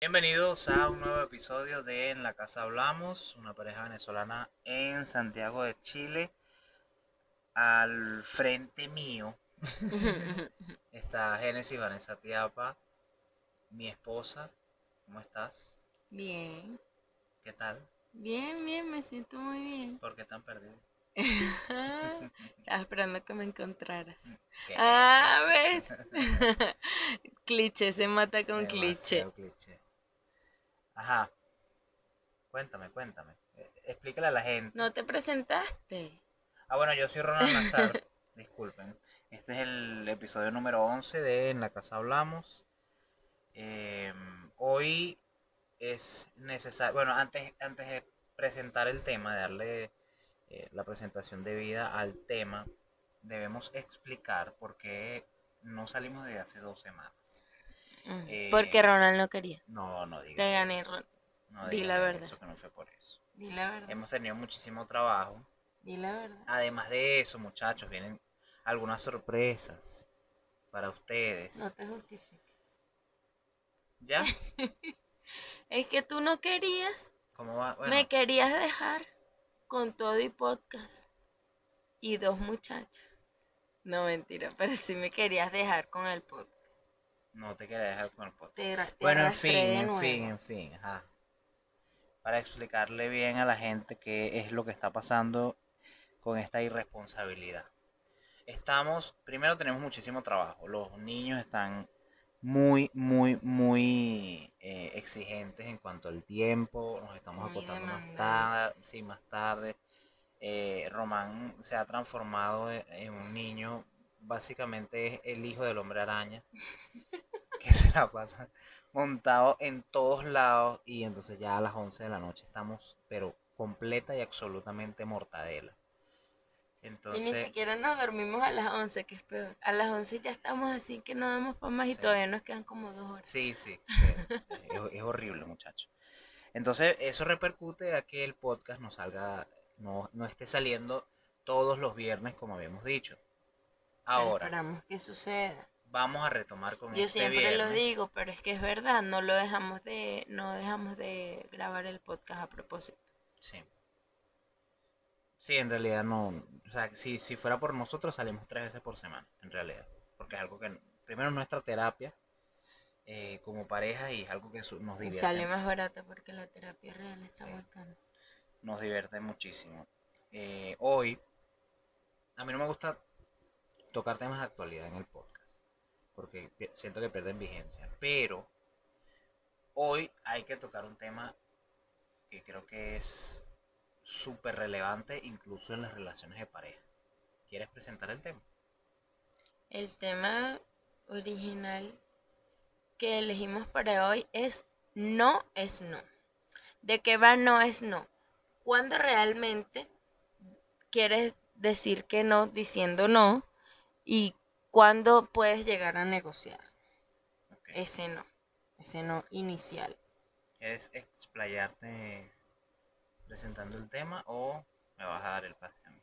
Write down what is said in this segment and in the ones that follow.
Bienvenidos a un nuevo episodio de En la Casa Hablamos, una pareja venezolana en Santiago de Chile. Al frente mío está Génesis Vanessa Tiapa, mi esposa. ¿Cómo estás? Bien, ¿Qué tal? bien, bien, me siento muy bien. ¿Por qué tan perdido? Estaba esperando que me encontraras. ¿Qué Ah, es? ¿ves? cliché, se mata con cliché. Ajá. Cuéntame, cuéntame. Eh, Explícale a la gente. ¿No te presentaste? Ah, bueno, yo soy Ronald Nazar. Disculpen. Este es el episodio número 11 de En la Casa Hablamos. Eh, hoy es necesario. Bueno, antes, antes de presentar el tema, de darle eh, la presentación debida al tema, debemos explicar por qué no salimos desde hace dos semanas. Mm, Eh, Porque Ronald no quería. No, no digas. Te gané, eso. Ron. No di la verdad. Eso, que no fue por eso. Di la verdad. Hemos tenido muchísimo trabajo. Di la verdad. Además de eso, muchachos, vienen algunas sorpresas para ustedes. No te justifiques. ¿Ya? Es que tú no querías. ¿Cómo va? Bueno, Me querías dejar con todo y podcast. Y dos muchachos. No, mentira, pero sí me querías dejar con el podcast. no te quería dejar con el podcast. Te, Bueno, en fin, en fin, en fin. Ajá. Para explicarle bien a la gente qué es lo que está pasando con esta irresponsabilidad. Estamos, primero tenemos muchísimo trabajo. Los niños están muy, muy, muy eh, exigentes en cuanto al tiempo. Nos estamos acostando más tarde, sí, más tarde. Eh, Román se ha transformado en, en un niño, básicamente es el hijo del hombre araña, que se la pasa montado en todos lados y entonces ya a las 11 de la noche estamos, pero completa y absolutamente mortadela. Y ni siquiera nos dormimos a las 11, que es peor. A las 11 ya estamos así que no damos para más y todavía nos quedan como dos horas. sí, sí, es, es horrible, muchacho. Entonces, eso repercute a que el podcast no salga, no, no esté saliendo todos los viernes como habíamos dicho. Pero Ahora, esperamos que suceda. vamos a retomar con Yo este siempre lo digo, pero es que es verdad, no lo dejamos de, no dejamos de grabar el podcast a propósito. Sí. Sí, en realidad no. O sea, si, si fuera por nosotros salimos tres veces por semana, en realidad. Porque es algo que, primero, es nuestra terapia eh, como pareja y es algo que su- nos divierte. sale más barata porque la terapia real está Sí. Nos divierte muchísimo. Eh, hoy, a mí no me gusta tocar temas de actualidad en el podcast. Porque siento que pierden vigencia. Pero hoy hay que tocar un tema que creo que es súper relevante incluso en las relaciones de pareja. ¿Quieres presentar el tema? El tema original que elegimos para hoy es no es no. ¿De qué va no es no? Cuando realmente quieres decir que no diciendo no y cuándo puedes llegar a negociar ese no, ese no inicial. ¿Quieres explayarte presentando el tema o me vas a dar el pase a mí?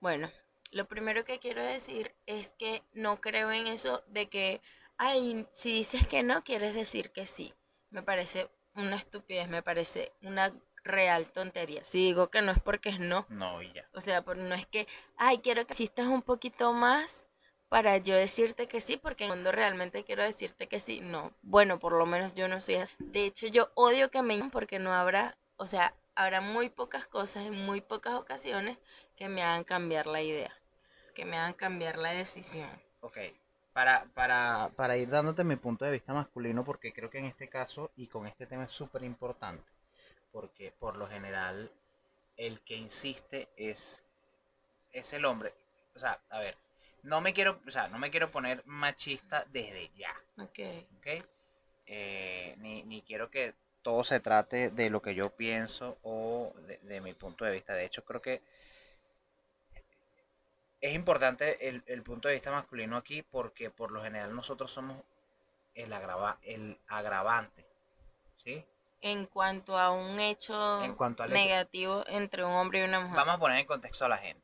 Bueno, lo primero que quiero decir es que no creo en eso de que, ay, si dices que no, quieres decir que sí. Me parece una estupidez, me parece una real tontería. Si digo que no es porque es no. No, ya. O sea, no es que, ay, quiero que existas un poquito más para yo decirte que sí, porque en el mundo realmente quiero decirte que sí. No, bueno, por lo menos yo no soy así. De hecho, yo odio que me llamen porque no habrá, o sea, habrá muy pocas cosas en muy pocas ocasiones que me hagan cambiar la idea, que me hagan cambiar la decisión. Ok, para, para, para ir dándote mi punto de vista masculino, porque creo que en este caso y con este tema es súper importante, porque por lo general el que insiste es, es el hombre. O sea, a ver, no me quiero, o sea, no me quiero poner machista desde ya, Ok, ¿ok? Eh, ni, ni quiero que todo se trate de lo que yo pienso o de, de mi punto de vista. De hecho, creo que es importante el, el punto de vista masculino aquí porque por lo general nosotros somos el, agrava, el agravante, ¿sí? en cuanto a un hecho En cuanto al hecho- negativo entre un hombre y una mujer. Vamos a poner en contexto a la gente.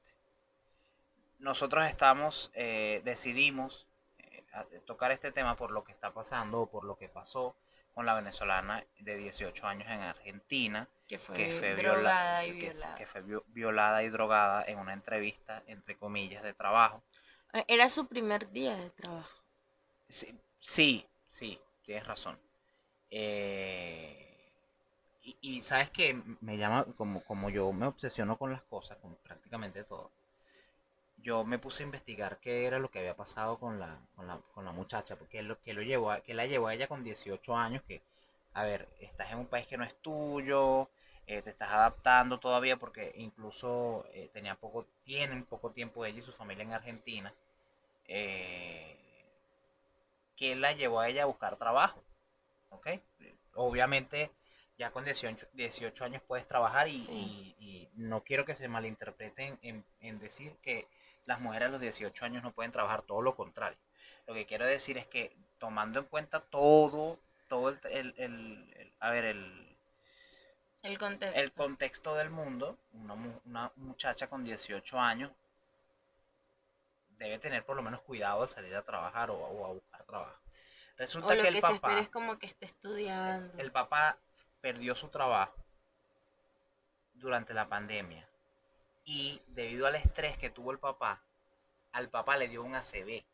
Nosotros estamos, eh, decidimos, eh, tocar este tema por lo que está pasando o por lo que pasó con la venezolana de 18 años en Argentina, que fue, violada y violada. Que, fue violada y drogada en una entrevista, entre comillas, de trabajo. Eh, era su primer día de trabajo. Sí, sí, sí tienes razón. Eh, y, sabes que me llama, como, como yo me obsesiono con las cosas, con prácticamente todo, yo me puse a investigar qué era lo que había pasado con la, con la, con la muchacha, porque lo que lo llevó que la llevó a ella con 18 años, que, a ver, estás en un país que no es tuyo, eh, te estás adaptando todavía, porque incluso eh, tenía poco, tienen poco tiempo ella y su familia en Argentina, eh, que la llevó a ella a buscar trabajo, ¿ok? Obviamente ya con 18, 18 años puedes trabajar y, no quiero que se malinterpreten en, en, decir que las mujeres a los 18 años no pueden trabajar, todo lo contrario. Lo que quiero decir es que tomando en cuenta todo, todo el, el, a ver, el, el contexto. el contexto del mundo, una, una muchacha con 18 años debe tener por lo menos cuidado al salir a trabajar o, a buscar trabajo. Resulta que, el papá es como que esté estudiando. el papá perdió su trabajo durante la pandemia y debido al estrés que tuvo el papá, al papá le dio un ACV.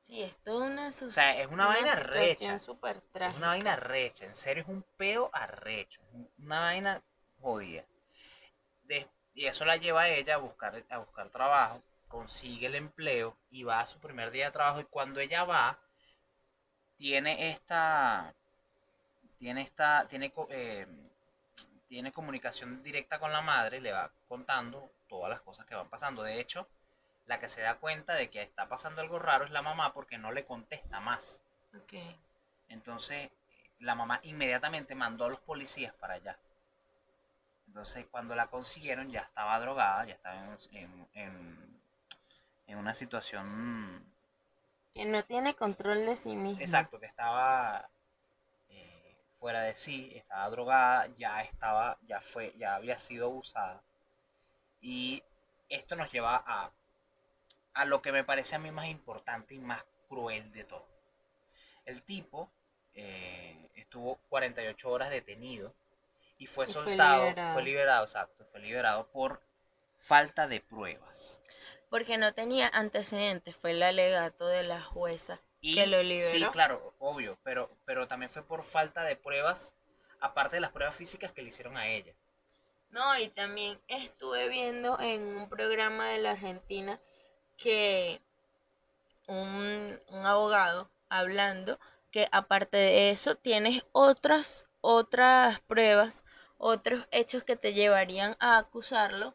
Sí, es toda una O sea, es una, vaina recha. Es una vaina recha, en serio es un peo arrecho, una vaina jodida. y eso la lleva a ella a buscar, a buscar trabajo, consigue el empleo y va a su primer día de trabajo y cuando ella va, tiene esta tiene esta, tiene, eh, tiene comunicación directa con la madre, le va contando todas las cosas que van pasando. De hecho, la que se da cuenta de que está pasando algo raro es la mamá porque no le contesta más. Entonces, la mamá inmediatamente mandó a los policías para allá. Entonces, cuando la consiguieron, ya estaba drogada, ya estaba en, en, en una situación... Que no tiene control de sí misma. Exacto, que estaba fuera de sí, estaba drogada, ya estaba, ya fue, ya había sido abusada. Y esto nos lleva a, a lo que me parece a mí más importante y más cruel de todo. El tipo eh, estuvo 48 horas detenido y fue soltado, fue liberado. exacto, fue liberado por falta de pruebas. Porque no tenía antecedentes, fue el alegato de la jueza que lo liberó. Sí, claro, obvio, pero, pero también fue por falta de pruebas, aparte de las pruebas físicas que le hicieron a ella. No, y también estuve viendo en un programa de la Argentina que un, un abogado hablando que aparte de eso tienes otras otras pruebas, otros hechos que te llevarían a acusarlo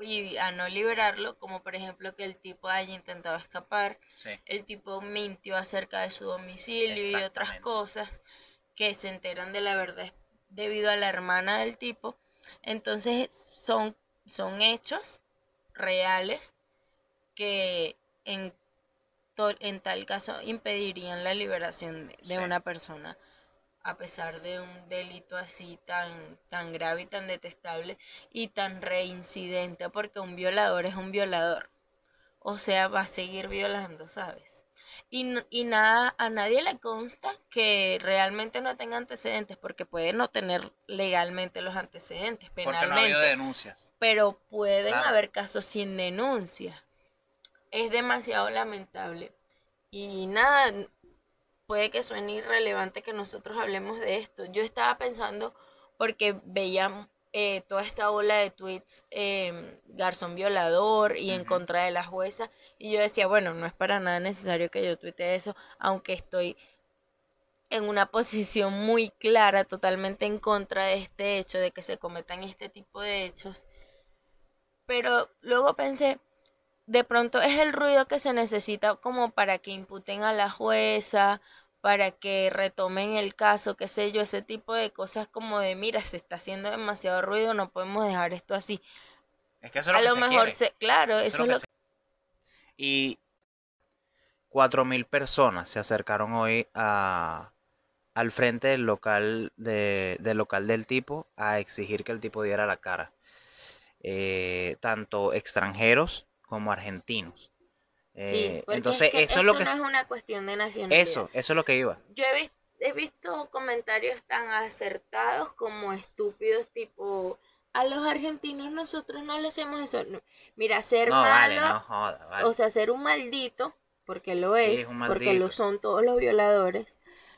y a no liberarlo, como por ejemplo que el tipo haya intentado escapar, el tipo mintió acerca de su domicilio y otras cosas que se enteran de la verdad debido a la hermana del tipo. Entonces son, son hechos reales que en, en tal caso impedirían la liberación de, una persona a pesar de un delito así tan, tan grave y tan detestable y tan reincidente, porque un violador es un violador. O sea, va a seguir violando, ¿sabes? Y, y nada, a nadie le consta que realmente no tenga antecedentes, porque puede no tener legalmente los antecedentes penalmente. no denuncias. Pero pueden haber casos sin denuncia. Es demasiado lamentable. Y nada, puede que suene irrelevante que nosotros hablemos de esto. Yo estaba pensando, porque veía eh, toda esta ola de tweets, eh, garzón violador y en contra de la jueza, y yo decía, bueno, no es para nada necesario que yo tuite eso, aunque estoy en una posición muy clara, totalmente en contra de este hecho, de que se cometan este tipo de hechos. Pero luego pensé, de pronto es el ruido que se necesita como para que imputen a la jueza, para que retomen el caso, qué sé yo, ese tipo de cosas como de, mira, se está haciendo demasiado ruido, no podemos dejar esto así. Es que eso es lo a lo mejor, se, claro, eso, es lo, que... Y cuatro mil personas se acercaron hoy a, al frente del local, de, del local del tipo a exigir que el tipo diera la cara. Eh, tanto extranjeros como argentinos. Sí, Eh, entonces, que eso es lo que... no es una cuestión de nacionalidad. Eso, eso es lo que iba. Yo he, vis- he visto comentarios tan acertados como estúpidos, tipo, a los argentinos nosotros no le hacemos eso. No. Mira, ser No, vale, malo, no joda, vale. o sea, ser un maldito, porque lo Sí, es, porque lo son todos los violadores,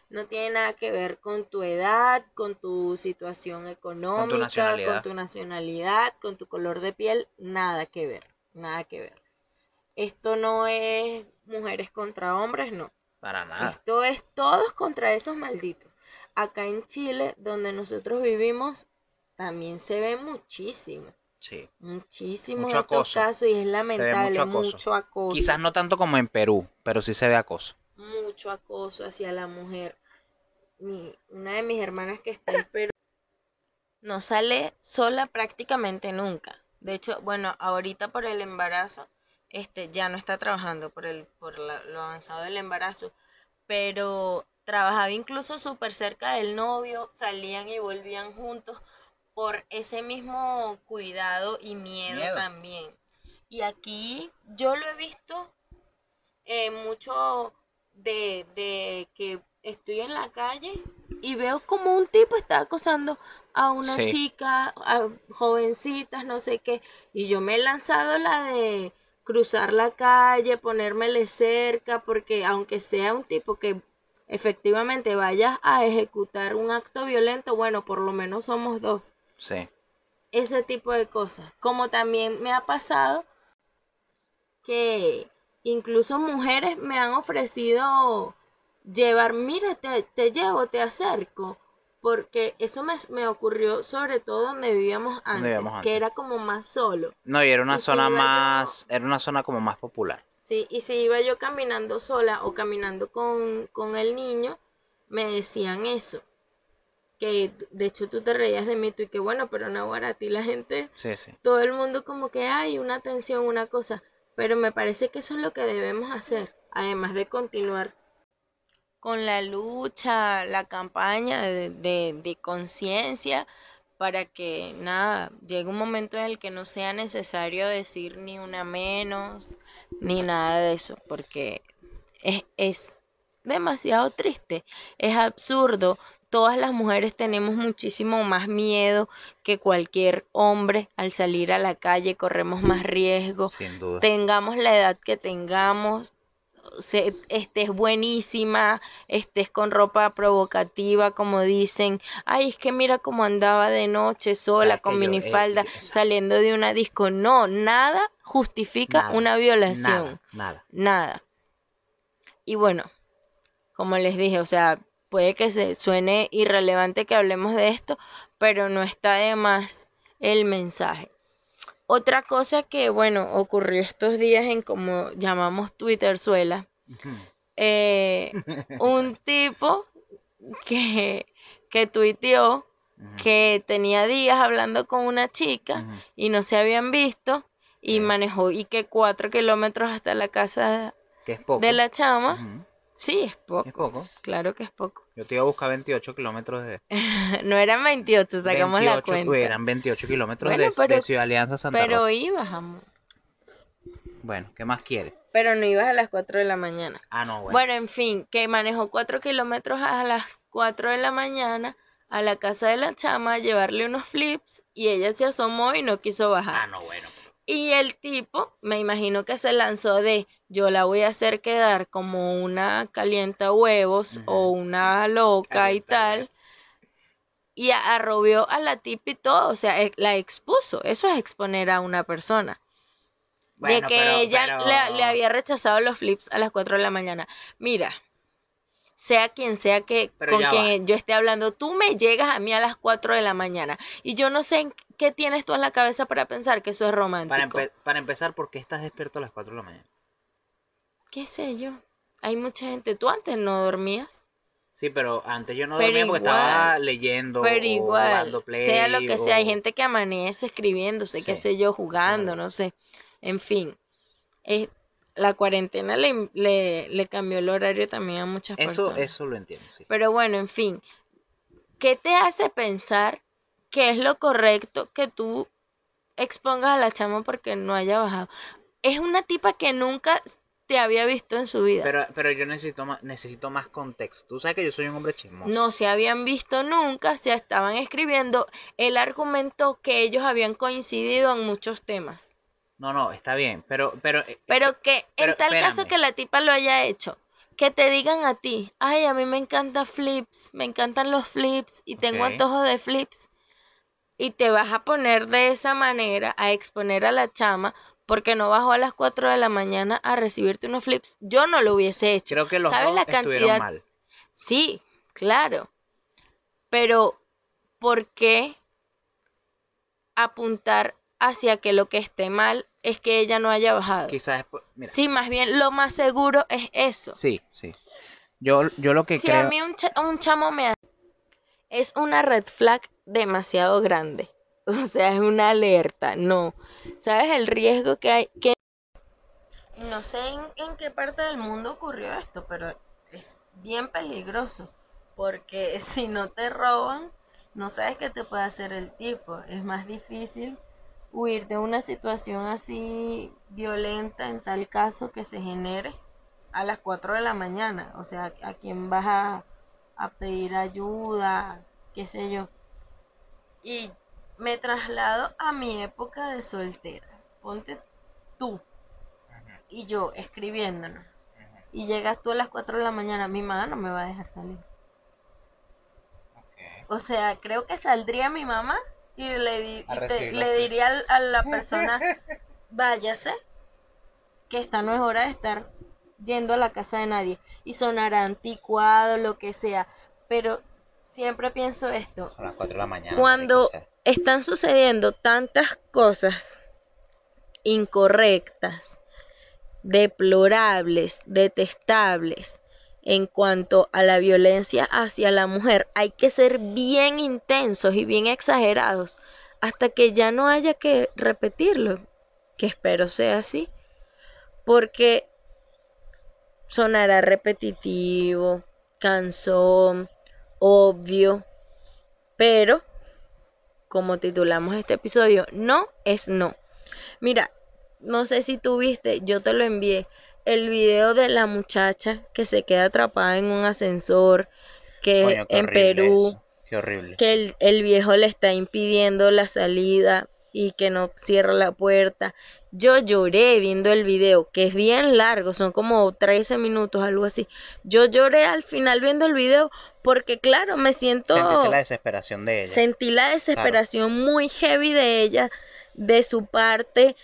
no tiene nada que ver con tu edad, con tu situación económica, con tu nacionalidad, con tu color de piel, nada que ver, nada que ver. Esto no es mujeres contra hombres, no. Para nada. Esto es todos contra esos malditos. Acá en Chile, donde nosotros vivimos, también se ve muchísimo, Sí. muchísimos Mucho estos acoso. casos y es mucho lamentable, acoso. mucho acoso, Quizás no tanto como en Perú, pero sí se ve acoso. mucho acoso hacia la mujer. Mi, una de mis hermanas que está en Perú no sale sola prácticamente nunca. De hecho, bueno, ahorita por el embarazo, este ya no está trabajando por el por la- lo avanzado del embarazo, pero trabajaba incluso súper cerca del novio, salían y volvían juntos por ese mismo cuidado y miedo, Miedo. también. Y aquí yo lo he visto eh, mucho de, de que estoy en la calle y veo como un tipo está acosando a una Sí. chica, a jovencitas, no sé qué, y yo me he lanzado la de cruzar la calle, ponérmele cerca, porque aunque sea un tipo que efectivamente vaya a ejecutar un acto violento, bueno, por lo menos somos dos Sí. ese tipo de cosas. Como también me ha pasado que incluso mujeres me han ofrecido llevar, mira, te, te llevo, te acerco, porque eso me, me ocurrió sobre todo donde vivíamos antes, vivíamos que era como más solo. No, y era una Y si zona yo- más, era una zona como más popular. Sí, y si iba yo caminando sola o caminando con, con el niño, me decían eso. Que de hecho tú te reías de mí, tú y que bueno, pero no, a ti la gente Sí, sí. todo el mundo como que hay una atención, una cosa, pero me parece que eso es lo que debemos hacer, además de continuar con la lucha, la campaña de, de, de conciencia para que nada, llegue un momento en el que no sea necesario decir ni una menos, ni nada de eso, porque es, es demasiado triste, es absurdo. Todas las mujeres tenemos muchísimo más miedo que cualquier hombre al salir a la calle, corremos más riesgo, tengamos la edad que tengamos, se- estés buenísima, estés con ropa provocativa, como dicen, ay, es que mira cómo andaba de noche sola, con yo, eh, minifalda, saliendo de una disco. No, nada justifica Nada, una violación, Nada, nada. nada. Y bueno, como les dije, o sea, puede que se suene irrelevante que hablemos de esto, pero no está de más el mensaje. Otra cosa que, bueno, ocurrió estos días en como llamamos Twitterzuela, eh, un tipo que, que tuiteó que tenía días hablando con una chica y no se habían visto y Ok. manejó y que cuatro kilómetros hasta la casa de la chama. Sí, es poco, Es poco. claro que es poco. Yo te iba a buscar 28 kilómetros de... No eran 28, sacamos la 28, cuenta. uy, eran 28 kilómetros Bueno, de, pero- de Ciudad Alianza Santa Pero Rosa. ibas, amor. Bueno, ¿qué más quiere? Pero no ibas a las 4 de la mañana. Ah, no, bueno. Bueno, en fin, que manejó 4 kilómetros a las 4 de la mañana a la casa de la chama a llevarle unos flips y ella se asomó y no quiso bajar. Ah, no, bueno. Y el tipo, me imagino que se lanzó de yo la voy a hacer quedar como una calienta huevos o una loca y tal. Y arrobió a la tipa y todo, o sea, e- la expuso. Eso es exponer a una persona. de que pero- ella pero- le, le había rechazado los flips a las 4 de la mañana. Mira, sea quien sea que Pero con quien yo esté hablando, tú me llegas a mí a las 4 de la mañana y yo no sé en qué tienes tú en la cabeza para pensar que eso es romántico. Para, empe- para empezar, ¿por qué estás despierto a las 4 de la mañana? ¿Qué sé yo? Hay mucha gente. ¿Tú antes no dormías? Sí, pero antes yo no Pero dormía porque igual, estaba leyendo Pero o igual, play sea lo que sea, hay gente que amanece escribiéndose, qué Sí, sé yo, jugando, no sé. En fin, es- la cuarentena le, le, le cambió el horario también a muchas Eso, personas. eso lo entiendo, sí. Pero bueno, en fin, ¿qué te hace pensar que es lo correcto que tú expongas a la chama porque no haya bajado? Es una tipa que nunca te había visto en su vida. Pero, pero yo necesito más, necesito más contexto. Tú sabes que yo soy un hombre chismoso. No se habían visto nunca, se estaban escribiendo. Él argumentó que ellos habían coincidido en muchos temas. No, no, está bien, pero, pero, eh, Pero que Pero en tal caso que la tipa lo haya hecho, que te digan a ti, ay, a mí me encanta flips, me encantan los flips y tengo antojos de flips. Y te vas a poner de esa manera a exponer a la chama porque no bajó a las 4 de la mañana a recibirte unos flips. Yo no lo hubiese hecho. creo que los ¿Sabes dos la estuvieron cantidad? mal. Sí, claro. Pero, ¿por qué apuntar hacia que lo que esté mal es que ella no haya bajado? Quizás, mira, Sí, más bien lo más seguro es eso. sí, sí. Yo, yo lo que Si creo, a mí un, cha- un chamo me hace, es una red flag demasiado grande. O sea, es una alerta. No. ¿Sabes el riesgo que hay? Que no sé en, en qué parte del mundo ocurrió esto, pero es bien peligroso. Porque si no te roban, no sabes qué te puede hacer el tipo. Es más difícil huir de una situación así violenta en tal caso que se genere a las 4 de la mañana. O sea, a quién vas a, a pedir ayuda, qué sé yo. Y me traslado a mi época de soltera. Ponte tú y yo escribiéndonos. Y llegas tú a las 4 de la mañana, mi mamá no me va a dejar salir. O sea, creo que saldría mi mamá y le, di- y te- le diría al- a la persona, váyase, que esta no es hora de estar yendo a la casa de nadie. Y sonará anticuado, lo que sea. Pero siempre pienso esto, Son las 4 de la mañana. cuando están sucediendo tantas cosas incorrectas, deplorables, detestables en cuanto a la violencia hacia la mujer, hay que ser bien intensos y bien exagerados hasta que ya no haya que repetirlo, que espero sea así, porque sonará repetitivo, cansón, obvio, pero como titulamos este episodio, no es no. Mira, no sé si tú viste, yo te lo envié, el video de la muchacha que se queda atrapada en un ascensor, que coño, en Perú, eso, Qué horrible. que el, el viejo le está impidiendo la salida y que no cierra la puerta. Yo lloré viendo el video, que es bien largo, son como 13 minutos, algo así. Yo lloré al final viendo el video porque, claro, me siento... Sentiste la desesperación de ella. Sentí la desesperación muy heavy de ella, de su parte.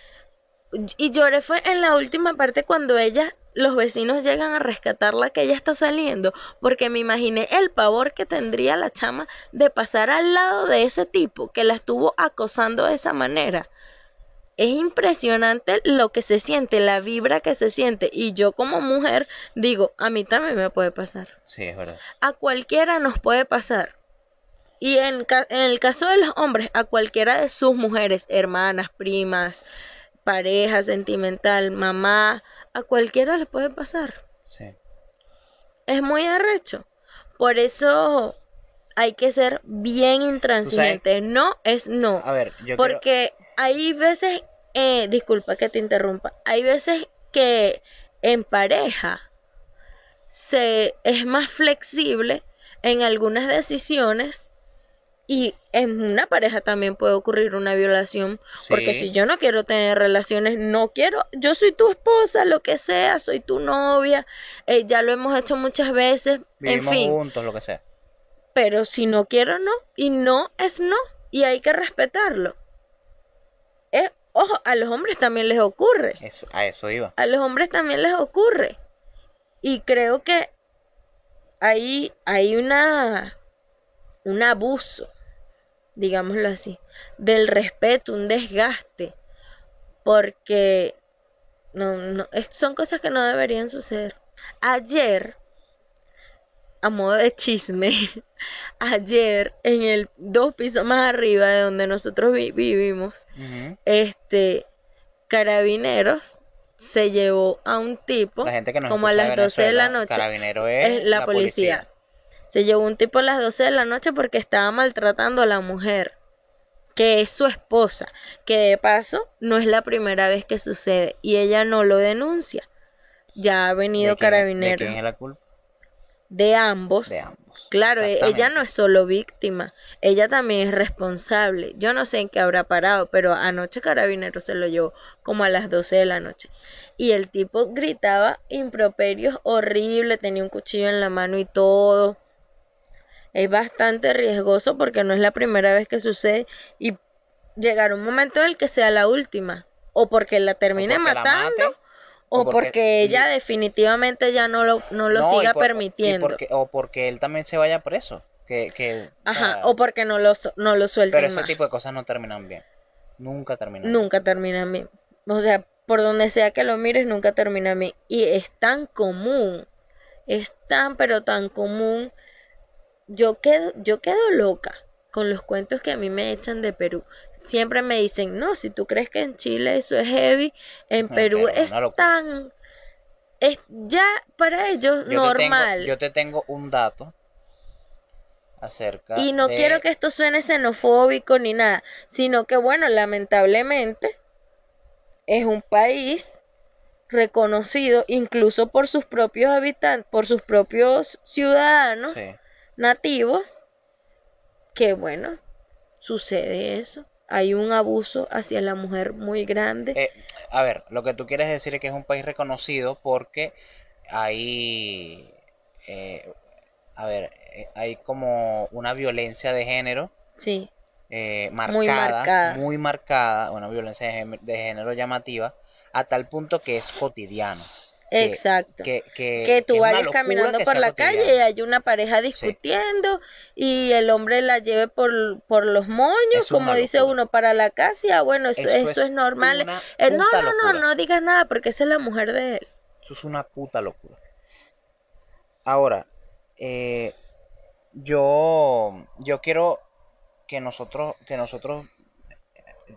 Y lloré fue en la última parte cuando ella, los vecinos llegan a rescatarla que ella está saliendo, porque me imaginé el pavor que tendría la chama de pasar al lado de ese tipo que la estuvo acosando de esa manera. Es impresionante lo que se siente, la vibra que se siente. Y yo como mujer digo, a mí también me puede pasar Sí, es verdad. a cualquiera nos puede pasar. Y en, en el caso de los hombres, a cualquiera de sus mujeres, hermanas, primas, pareja sentimental, mamá, a cualquiera le puede pasar. Sí. Es muy arrecho. Por eso hay que ser bien intransigente. No es no. A ver, yo quiero... Porque hay veces, eh, disculpa que te interrumpa, hay veces que en pareja se es más flexible en algunas decisiones y en una pareja también puede ocurrir una violación porque si yo no quiero tener relaciones no quiero yo soy tu esposa lo que sea soy tu novia eh, ya lo hemos hecho muchas veces Vivimos en fin juntos, lo que sea. pero si no quiero, no. Y no es no. Y hay que respetarlo. Eh, ojo, a los hombres también les ocurre. Eso, a eso iba. A los hombres también les ocurre. Y creo que hay, hay una, un abuso, digámoslo así, del respeto, un desgaste. Porque no, son cosas que no deberían suceder. Ayer, a modo de chisme, ayer en el dos pisos más arriba de donde nosotros vi- vivimos, este carabineros se llevó a un tipo La gente que nos como a las de 12 de la noche Carabinero es, es la, policía. Se llevó un tipo a las 12 de la noche porque estaba maltratando a la mujer, que es su esposa, que de paso no es la primera vez que sucede y ella no lo denuncia. ya ha venido ¿De quién- ¿De carabinero quién es la culpa? de ambos. De ambos. Claro, e- ella no es solo víctima, ella también es responsable. Yo no sé en qué habrá parado, pero anoche Carabinero se lo llevó como a las 12 de la noche. Y el tipo gritaba improperios horrible, tenía un cuchillo en la mano y todo. Es bastante riesgoso porque no es la primera vez que sucede y llegará un momento en el que sea la última. O porque la termine porque la matando mate, o o porque- porque ella definitivamente ya no lo, no lo No, siga por- permitiendo. porque- o porque él también se vaya preso. Que, que, o Ajá, o porque no lo, no lo suelten pero ese más. tipo de cosas no terminan bien. Nunca terminan bien. Nunca terminan bien. O sea, por donde sea que lo mires, nunca terminan bien. Y es tan común, es tan pero tan común. Yo quedo, yo quedo loca con los cuentos que a mí me echan de Perú. Siempre me dicen, no, si tú crees que en Chile eso es heavy, en Perú es tan, es ya para ellos Yo te tengo- normal. yo te tengo un dato acerca Y no de- quiero que esto suene xenofóbico ni nada, sino que bueno, lamentablemente es un país reconocido incluso por sus propios habitantes, por sus propios ciudadanos Sí. Nativos, que bueno, sucede eso. Hay un abuso hacia la mujer muy grande. Eh, a ver, lo que tú quieres decir es que es un país reconocido porque hay, eh, a ver, eh, hay como una violencia de género Sí, eh, Muy marcada, muy marcada, una violencia de género llamativa, a tal punto que es cotidiano. Que- exacto. Que, que, que tú vayas caminando por la calle y hay una pareja discutiendo y el hombre la lleve por, por los moños, como dice uno, para la casa. y, ah, bueno, eso, Eso eso es es normal. Eh, no, no, no, no digas nada porque esa es la mujer de él. Eso es una puta locura. Ahora, eh, yo, yo quiero que nosotros, que nosotros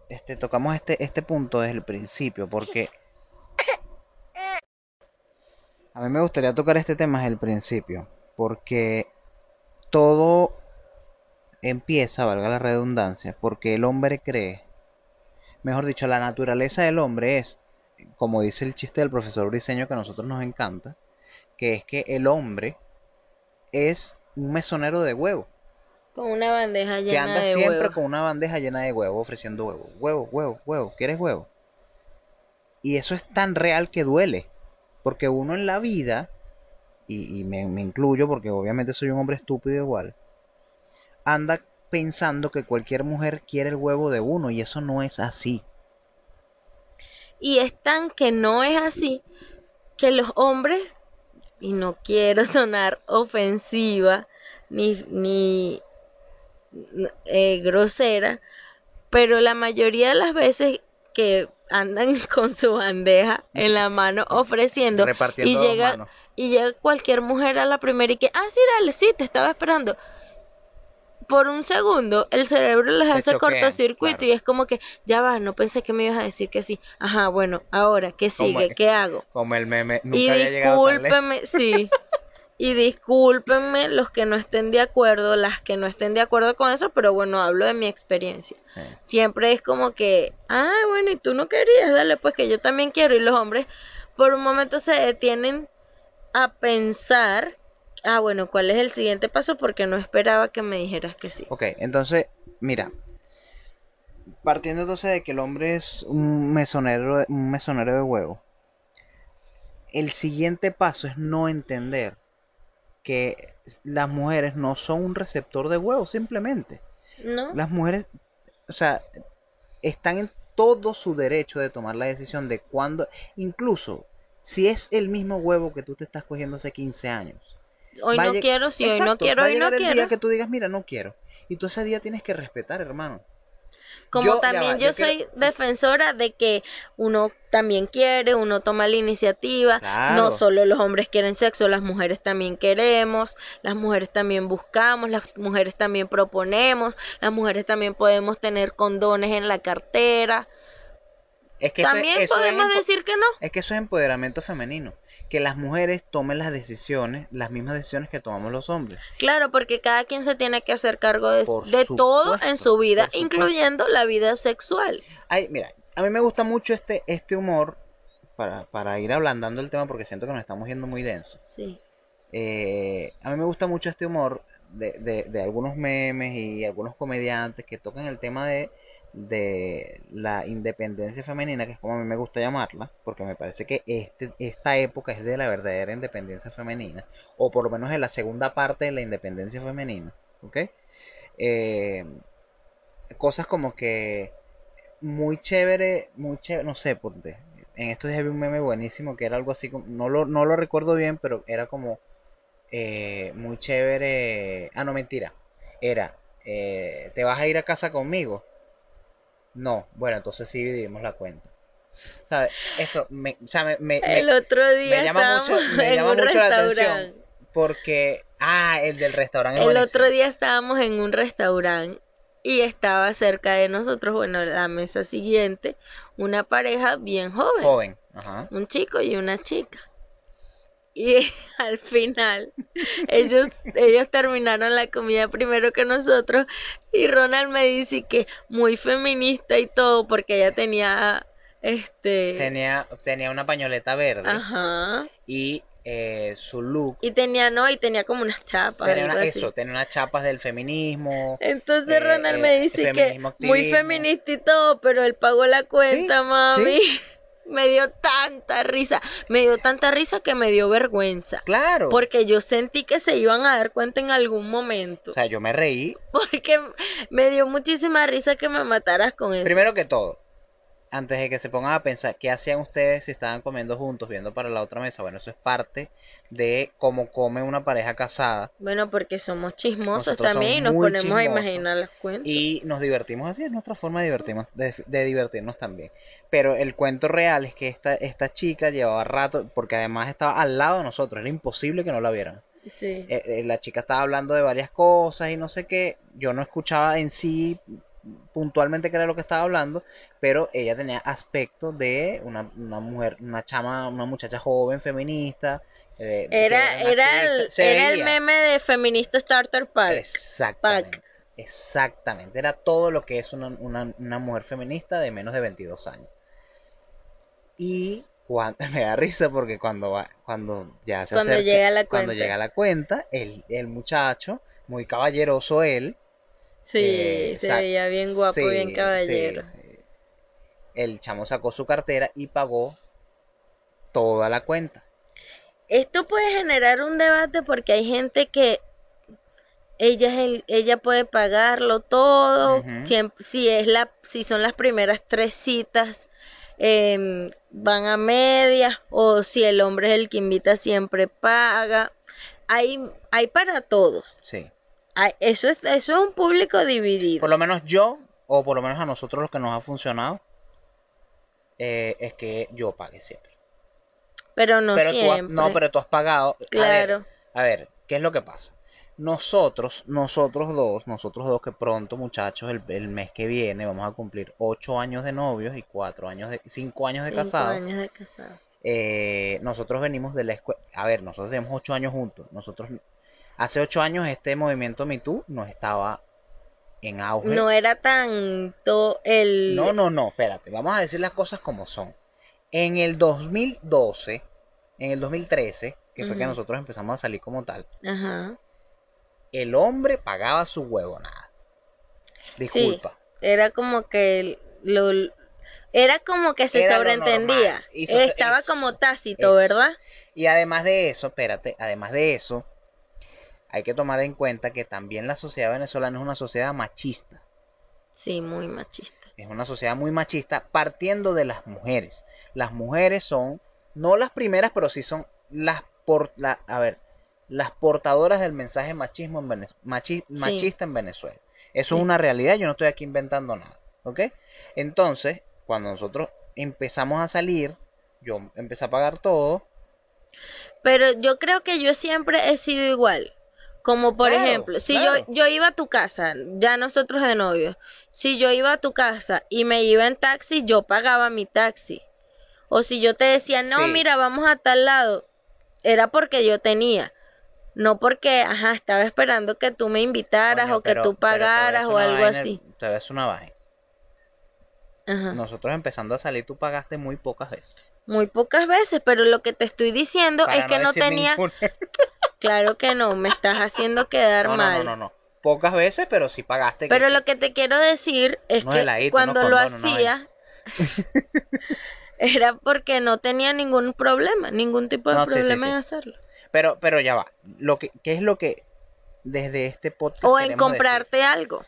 este, tocamos este, este punto desde el principio, porque a mí me gustaría tocar este tema desde el principio, porque todo empieza, valga la redundancia, porque el hombre cree, mejor dicho, la naturaleza del hombre es como dice el chiste del profesor Briseño que a nosotros nos encanta, que es que el hombre es un mesonero de huevo, Con una bandeja que llena anda de siempre huevos. con una bandeja llena de huevo, ofreciendo huevo, huevo, huevo, huevo, ¿quieres huevo? Y eso es tan real que duele, porque uno en la vida, y, me incluyo porque obviamente soy un hombre estúpido igual, anda pensando que cualquier mujer quiere el huevo de uno, y eso no es así. Y es tan que no es así que los hombres, y no quiero sonar ofensiva ni, ni eh, grosera, pero la mayoría de las veces que andan con su bandeja en la mano ofreciendo y llega manos. y llega cualquier mujer a la primera y que, ah, sí, dale, sí, te estaba esperando. Por un segundo, el cerebro les Se hace choquean, cortocircuito claro. y es como que, ya va, no pensé que me ibas a decir que sí. Ajá, bueno, ahora, ¿qué sigue? ¿Qué hago? Como el meme, nunca Y había llegado tan lejos. discúlpenme, sí. Y discúlpenme los que no estén de acuerdo, las que no estén de acuerdo con eso, pero bueno, hablo de mi experiencia. Sí. Siempre es como que, ah, bueno, y tú no querías, dale, pues que yo también quiero. Y los hombres por un momento se detienen a pensar, ah, bueno, ¿cuál es el siguiente paso? Porque no esperaba que me dijeras que sí. Ok, entonces, mira, partiendo entonces de que el hombre es un mesonero, un mesonero de huevo, el siguiente paso es no entender que las mujeres no son un receptor de huevos, simplemente. ¿No? Las mujeres, o sea, están en todo su derecho de tomar la decisión de cuándo, incluso si es el mismo huevo que tú te estás cogiendo hace 15 años. Hoy no quiero, si hoy no quiero, va hoy no llegar el día que tú digas, mira, no quiero. Y tú ese día tienes que respetar, hermano. Como Yo- también va, yo, yo soy quiero- defensora de que uno también quiere, uno toma la iniciativa, Claro. no solo los hombres quieren sexo, las mujeres también queremos, las mujeres también buscamos, las mujeres también proponemos, las mujeres también podemos tener condones en la cartera. Es que eso es- también eso podemos decir que no. Es que eso es empoderamiento femenino. Que las mujeres tomen las decisiones, las mismas decisiones que tomamos los hombres. Claro, porque cada quien se tiene que hacer cargo de, Por de todo en su vida, incluyendo la vida sexual. Ay, mira, a mí me gusta mucho este, este humor para, para ir ablandando el tema porque siento que nos estamos yendo muy denso. Sí. Eh, a mí me gusta mucho este humor de, de, de algunos memes y algunos comediantes que tocan el tema de, de la independencia femenina, que es como a mí me gusta llamarla, porque me parece que este, esta época es de la verdadera independencia femenina, o por lo menos de la segunda parte de la independencia femenina, ¿ok? Eh, cosas como que muy chévere, muy chévere, no sé, porque en estos días vi un meme buenísimo que era algo así, como, no lo, no lo recuerdo bien, pero era como eh, muy chévere. Ah, no, mentira. Era, eh, ¿te vas a ir a casa conmigo? No, bueno, entonces sí dividimos la cuenta. ¿Sabes? Eso me, o sea, me, me, me- El otro día me llama mucho, me llama mucho la atención. Porque, ah, el del restaurante es El otro día estábamos en un restaurante y estaba cerca de nosotros, bueno, la mesa siguiente, una pareja bien joven, Joven, ajá. un chico y una chica. Y al final, ellos, ellos terminaron la comida primero que nosotros y Ronald me dice que muy feminista y todo porque ella tenía, este, Tenía, tenía una pañoleta verde ajá, y eh, su look. Y tenía, no, y tenía como unas chapas, tenía una- eso, tenía unas chapas del feminismo. Entonces eh, Ronald eh, me dice que muy feminista y todo, pero él pagó la cuenta, Sí, mami. Me dio tanta risa, me dio tanta risa que me dio vergüenza, Claro. porque yo sentí que se iban a dar cuenta en algún momento, O sea, yo me reí. porque me dio muchísima risa que me mataras con eso. Primero que todo, antes de que se pongan a pensar qué hacían ustedes si estaban comiendo juntos, viendo para la otra mesa, bueno, eso es parte de cómo come una pareja casada Bueno, porque somos chismosos Nosotros también y nos ponemos a imaginar las cuentas. y nos divertimos así, es nuestra forma de divertirnos, de, de divertirnos también. Pero el cuento real es que esta, esta chica llevaba rato, porque además estaba al lado de nosotros, era imposible que no la vieran. Sí. Eh, eh, la chica estaba hablando de varias cosas y no sé qué. Yo no escuchaba en sí puntualmente qué era lo que estaba hablando, pero ella tenía aspecto de una, una mujer, una chama, una muchacha joven, feminista. eh, Era, era, el, era el meme de Feminista Starter Pack. Exactamente. Exactamente. Era todo lo que es una, una, una mujer feminista de menos de 22 años. Y cuando, me da risa porque cuando va, cuando ya se Cuando acerca- llega la cuando cuenta. llega la cuenta, el, el muchacho, muy caballeroso él, Sí, eh, se sa- veía bien guapo, sí, bien caballero. sí. El chamo sacó su cartera y pagó toda la cuenta. Esto puede generar un debate porque hay gente que ella es el, ella puede pagarlo todo, si es la, si son las primeras tres citas em, van a medias o si el hombre es el que invita siempre paga. Hay, hay para todos. Sí. Hay- eso es, eso es un público dividido. Por lo menos yo, o por lo menos a nosotros lo que nos ha funcionado, eh, es que yo pague siempre. Pero no pero has, siempre. no, pero tú has pagado. A ver, Claro. A ver, ¿qué es lo que pasa? Nosotros, nosotros dos, nosotros dos que pronto, muchachos, el, el mes que viene vamos a cumplir ocho años de novios y cuatro años de, cinco años de casados. años de casado. Eh, nosotros venimos de la escuela. A ver, nosotros tenemos ocho años juntos. Nosotros, hace ocho años este movimiento Me Too no estaba en auge. No era tanto el... No, no, no, espérate, vamos a decir las cosas como son. En el 2012, en el 2013, que fue que nosotros empezamos a salir como tal, Ajá. el hombre pagaba su huevo, nada. Disculpa. Era como que lo... Era como que se Era sobreentendía. Estaba eso, como tácito, eso. ¿verdad? Y además de eso, espérate, además de eso, hay que tomar en cuenta que también la sociedad venezolana es una sociedad machista. Sí, muy machista. Es una sociedad muy machista partiendo de las mujeres. Las mujeres son, no las primeras, pero sí son las por, la, a ver, las portadoras del mensaje machismo en Venez- machi- machista en Venezuela. Eso Sí. es una realidad, yo no estoy aquí inventando nada, ¿ok? Entonces, cuando nosotros empezamos a salir, yo empecé a pagar todo. Pero yo creo que yo siempre he sido igual. Como por Claro, ejemplo, si claro. yo, yo iba a tu casa, ya nosotros de novios, si yo iba a tu casa y me iba en taxi, yo pagaba mi taxi. O si yo te decía, no, Sí. mira, vamos a tal lado, era porque yo tenía. No porque, ajá, estaba esperando que tú me invitaras o que pero- tú pagaras o algo vaina- así. Te decir una vaina. Ajá. Nosotros empezando a salir, tú pagaste muy pocas veces. muy pocas veces, pero lo que te estoy diciendo Para es que no tenía. claro que no, me estás haciendo quedar No, no, mal. no, no, no. Pocas veces, pero sí pagaste. Pero lo que te quiero decir es que cuando lo condones, una hacía era porque no tenía ningún problema, ningún tipo de No, sí, sí, problema sí. en hacerlo. Pero, pero ya va. Lo que, ¿Qué es lo que desde este podcast O en decir? comprarte algo.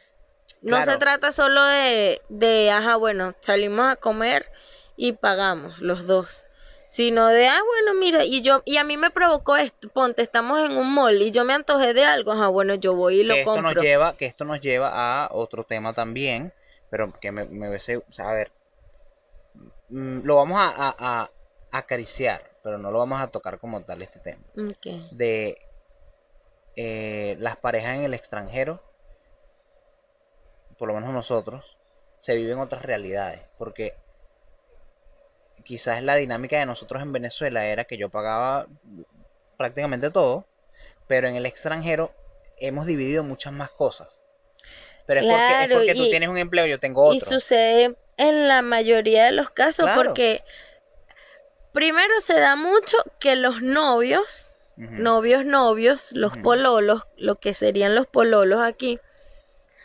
No Claro. se trata solo de, de, ajá, bueno, salimos a comer y pagamos los dos. Sino de, ah, bueno, mira, y yo, y a mí me provocó esto, ponte, estamos en un mall y yo me antojé de algo, ajá, bueno, yo voy y lo que esto compro. nos lleva, que esto nos lleva a otro tema también, pero que me, me hubiese, o sea, a ver, mm, lo vamos a, a- a acariciar, pero no lo vamos a tocar como tal este tema, Ok. de eh, las parejas en el extranjero, por lo menos nosotros, se viven otras realidades, porque quizás la dinámica de nosotros en Venezuela era que yo pagaba prácticamente todo, pero en el extranjero hemos dividido muchas más cosas. Pero es porque, es porque tú y- tienes un empleo, yo tengo Y otro. sucede en la mayoría de los casos Claro. porque primero se da mucho que los novios, novios, novios, los pololos, lo que serían los pololos aquí,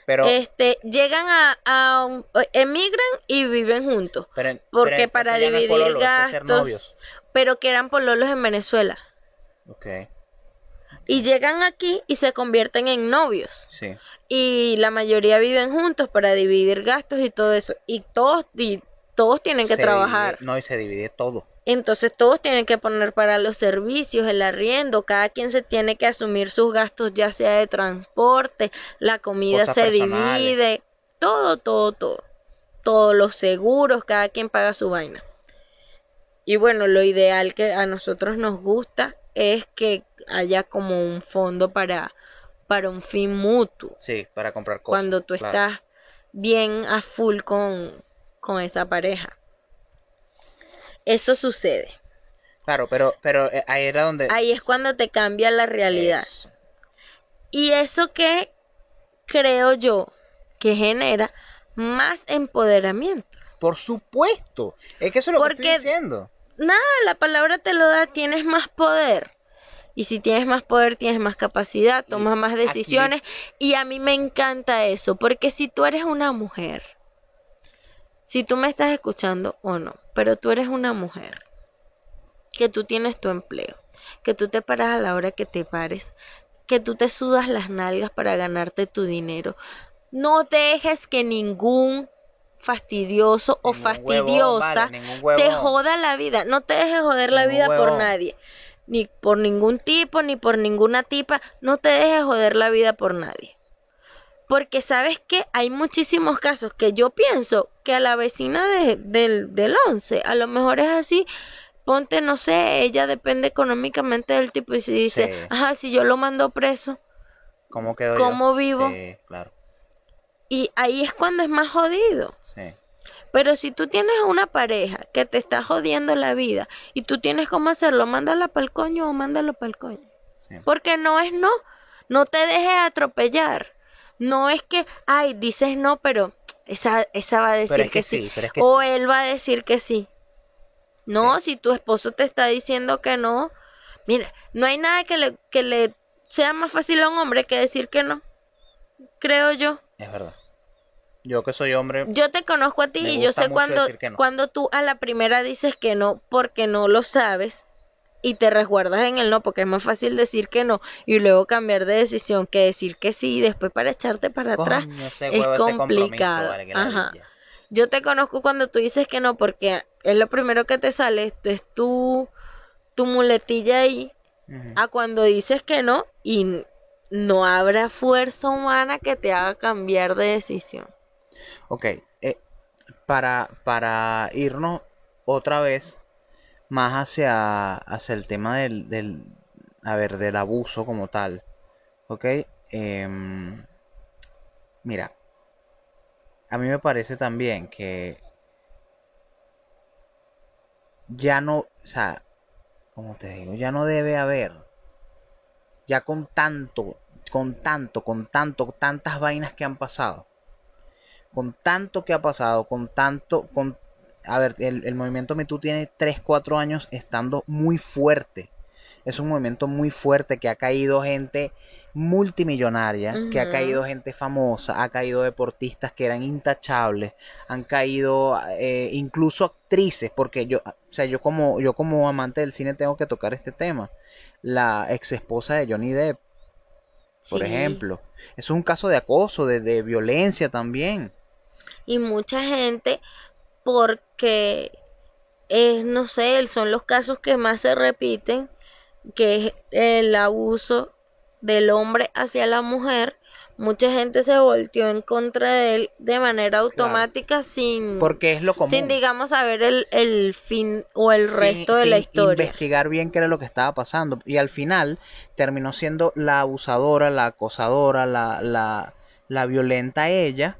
pero, este, llegan a, a un- emigran y viven juntos, pero- porque para dividir gastos, pero que eran pololos en Venezuela. Ok, Y llegan aquí y se convierten en novios. sí. Y la mayoría viven juntos para dividir gastos y todo eso. Y todos, y todos tienen que Se trabajar. divide- no, y se divide todo. Entonces todos tienen que poner para los servicios, el arriendo, cada quien se tiene que asumir sus gastos, ya sea de transporte, la comida Cosas se personales. divide, todo, todo, todo. Todos los seguros, cada quien paga su vaina. Y bueno, lo ideal que a nosotros nos gusta es que haya como un fondo para, para un fin mutuo, Sí, para comprar cosas. cuando tú claro. estás bien a full con, con esa pareja. Eso sucede. Claro, pero, pero eh, ahí era donde... Ahí es cuando te cambia la realidad. Eso. Y eso que creo yo que genera más empoderamiento. Por supuesto. Es que eso es lo que Porque- estoy diciendo. Nada, la palabra te lo da, tienes más poder. Y si tienes más poder, tienes más capacidad, tomas más aquí- decisiones. Y a mí me encanta eso, porque si tú eres una mujer, si tú me estás escuchando o no, pero tú eres una mujer, que tú tienes tu empleo, que tú te paras a la hora que te pares, que tú te sudas las nalgas para ganarte tu dinero, no dejes que ningún fastidioso o Ningún fastidiosa vale, te joda la vida. No te dejes joder la Ningún vida por nadie. Ni por ningún tipo, ni por ninguna tipa. No te dejes joder la vida por nadie. Porque sabes que hay muchísimos casos que yo pienso que a la vecina de- del, del 11 a lo mejor es así. Ponte, no sé, ella depende económicamente del tipo y si dice, Sí. ajá, si yo lo mando preso. ¿Cómo quedo yo? ¿Cómo vivo? Sí, claro. Y ahí es cuando es más jodido. Sí. Pero si tú tienes una pareja que te está jodiendo la vida y tú tienes cómo hacerlo, mándala para el coño o mándalo para el coño. sí. Porque no es no. No te dejes atropellar. No es que, ay, dices no, pero esa, esa va a decir es que, que sí. sí, pero es que o sí. él va a decir que sí. No, si tu esposo te está diciendo que no, mira, no hay nada que le, que le sea más fácil a un hombre que decir que no. Creo yo. Es verdad. Yo que soy hombre, Yo te conozco a ti y yo sé cuando, no. cuando tú a la primera dices que no porque no lo sabes y te resguardas en el no porque es más fácil decir que no y luego cambiar de decisión que decir que sí y después para echarte para atrás. coño, es complicado. vale, Ajá. Yo te conozco cuando tú dices que no porque es lo primero que te sale, esto es tu, tu muletilla ahí, a cuando dices que no y no habrá fuerza humana que te haga cambiar de decisión. Ok, eh, para, para irnos otra vez más hacia, hacia el tema del, del, a ver, del abuso como tal, ok, em, mira, a mí me parece también que ya no, o sea, como te digo, ya no debe haber, ya con tanto, con tanto, con tanto, tantas vainas que han pasado con tanto que ha pasado, con tanto, con a ver, el, el movimiento Me Too tiene 3, 4 años estando muy fuerte. Es un movimiento muy fuerte que ha caído gente multimillonaria, que ha caído gente famosa, ha caído deportistas que eran intachables, han caído eh, incluso actrices, porque yo, o sea, yo como, yo como amante del cine tengo que tocar este tema. La ex esposa de Johnny Depp, por Sí. ejemplo. Eso es un caso de acoso, de, de violencia también. Y mucha gente, porque es, no sé, son los casos que más se repiten, que es el abuso del hombre hacia la mujer. Mucha gente se volteó en contra de él de manera automática sin, Porque es lo común. sin digamos, saber el, el fin o el sin- resto de la sin historia. investigar bien qué era lo que estaba pasando. Y al final terminó siendo la abusadora, la acosadora, la, la, la violenta ella.